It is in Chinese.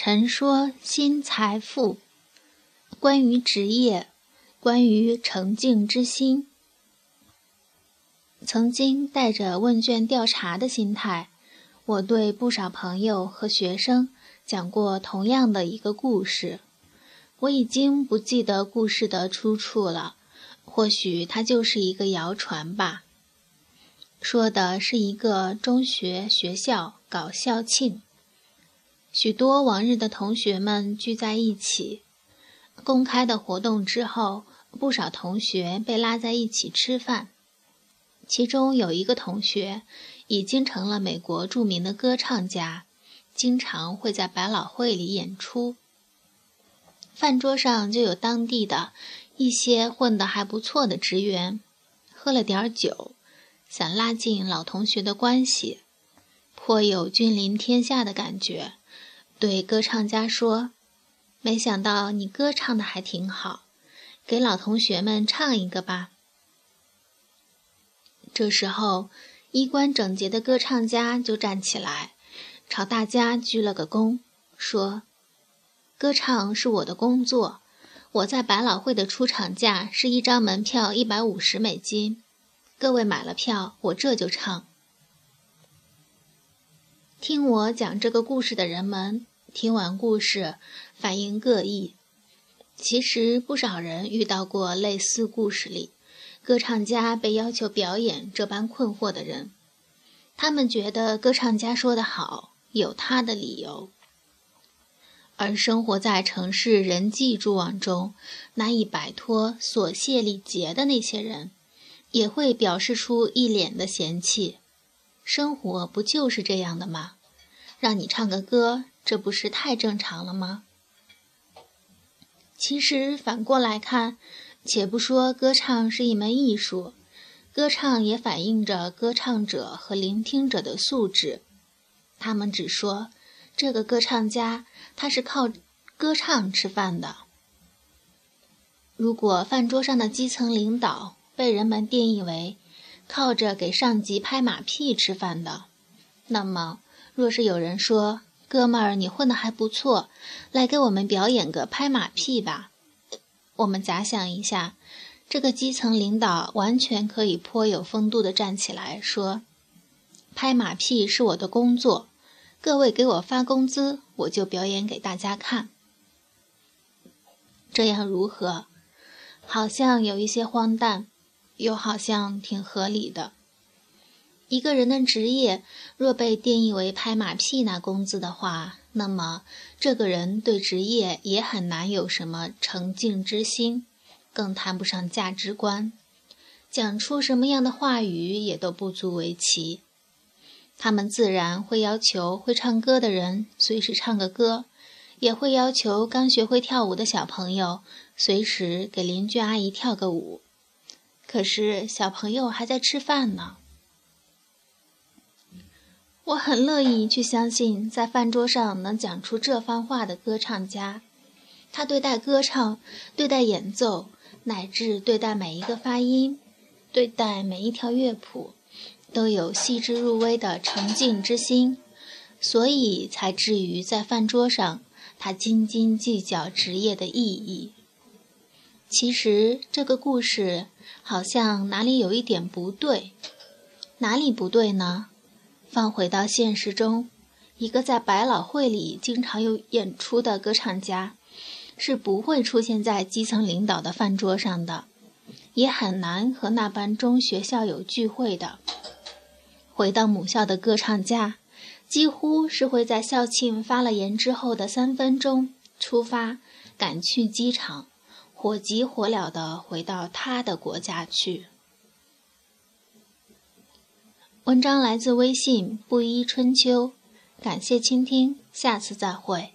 陈说新财富，关于职业，关于诚敬之心。曾经带着问卷调查的心态，我对不少朋友和学生讲过同样的一个故事。我已经不记得故事的出处了，或许它就是一个谣传吧。说的是一个中学学校搞校庆。许多往日的同学们聚在一起，公开的活动之后，不少同学被拉在一起吃饭。其中有一个同学已经成了美国著名的歌唱家，经常会在百老汇里演出。饭桌上就有当地的一些混得还不错的职员，喝了点酒，想拉近老同学的关系，颇有君临天下的感觉。对歌唱家说：“没想到你歌唱的还挺好，给老同学们唱一个吧。”这时候，衣冠整洁的歌唱家就站起来，朝大家鞠了个躬，说：“歌唱是我的工作，我在百老汇的出场价是一张门票一百五十美金，各位买了票，我这就唱。”听我讲这个故事的人们。听完故事，反应各异。其实不少人遇到过类似故事里歌唱家被要求表演这般困惑的人。他们觉得歌唱家说得好，有他的理由。而生活在城市人际蛛网中，难以摆脱琐屑礼节的那些人，也会表示出一脸的嫌弃。生活不就是这样的吗？让你唱个歌。这不是太正常了吗？其实反过来看，且不说歌唱是一门艺术，歌唱也反映着歌唱者和聆听者的素质。他们只说这个歌唱家他是靠歌唱吃饭的。如果饭桌上的基层领导被人们定义为靠着给上级拍马屁吃饭的，那么若是有人说，哥们儿，你混得还不错，来给我们表演个拍马屁吧。我们假想一下，这个基层领导完全可以颇有风度地站起来说：“拍马屁是我的工作，各位给我发工资，我就表演给大家看。”这样如何？好像有一些荒诞，又好像挺合理的。一个人的职业若被定义为拍马屁拿工资的话，那么这个人对职业也很难有什么诚敬之心，更谈不上价值观，讲出什么样的话语也都不足为奇。他们自然会要求会唱歌的人随时唱个歌，也会要求刚学会跳舞的小朋友随时给邻居阿姨跳个舞。可是小朋友还在吃饭呢。我很乐意去相信，在饭桌上能讲出这番话的歌唱家，他对待歌唱、对待演奏，乃至对待每一个发音、对待每一条乐谱，都有细致入微的沉静之心，所以才至于在饭桌上，他斤斤计较职业的意义。其实这个故事好像哪里有一点不对，哪里不对呢？放回到现实中，一个在百老汇里经常有演出的歌唱家，是不会出现在基层领导的饭桌上的，也很难和那班中学校友聚会的。回到母校的歌唱家，几乎是会在校庆发了言之后的三分钟出发，赶去机场，火急火燎的回到他的国家去。文章来自微信“布衣春秋”，感谢倾听，下次再会。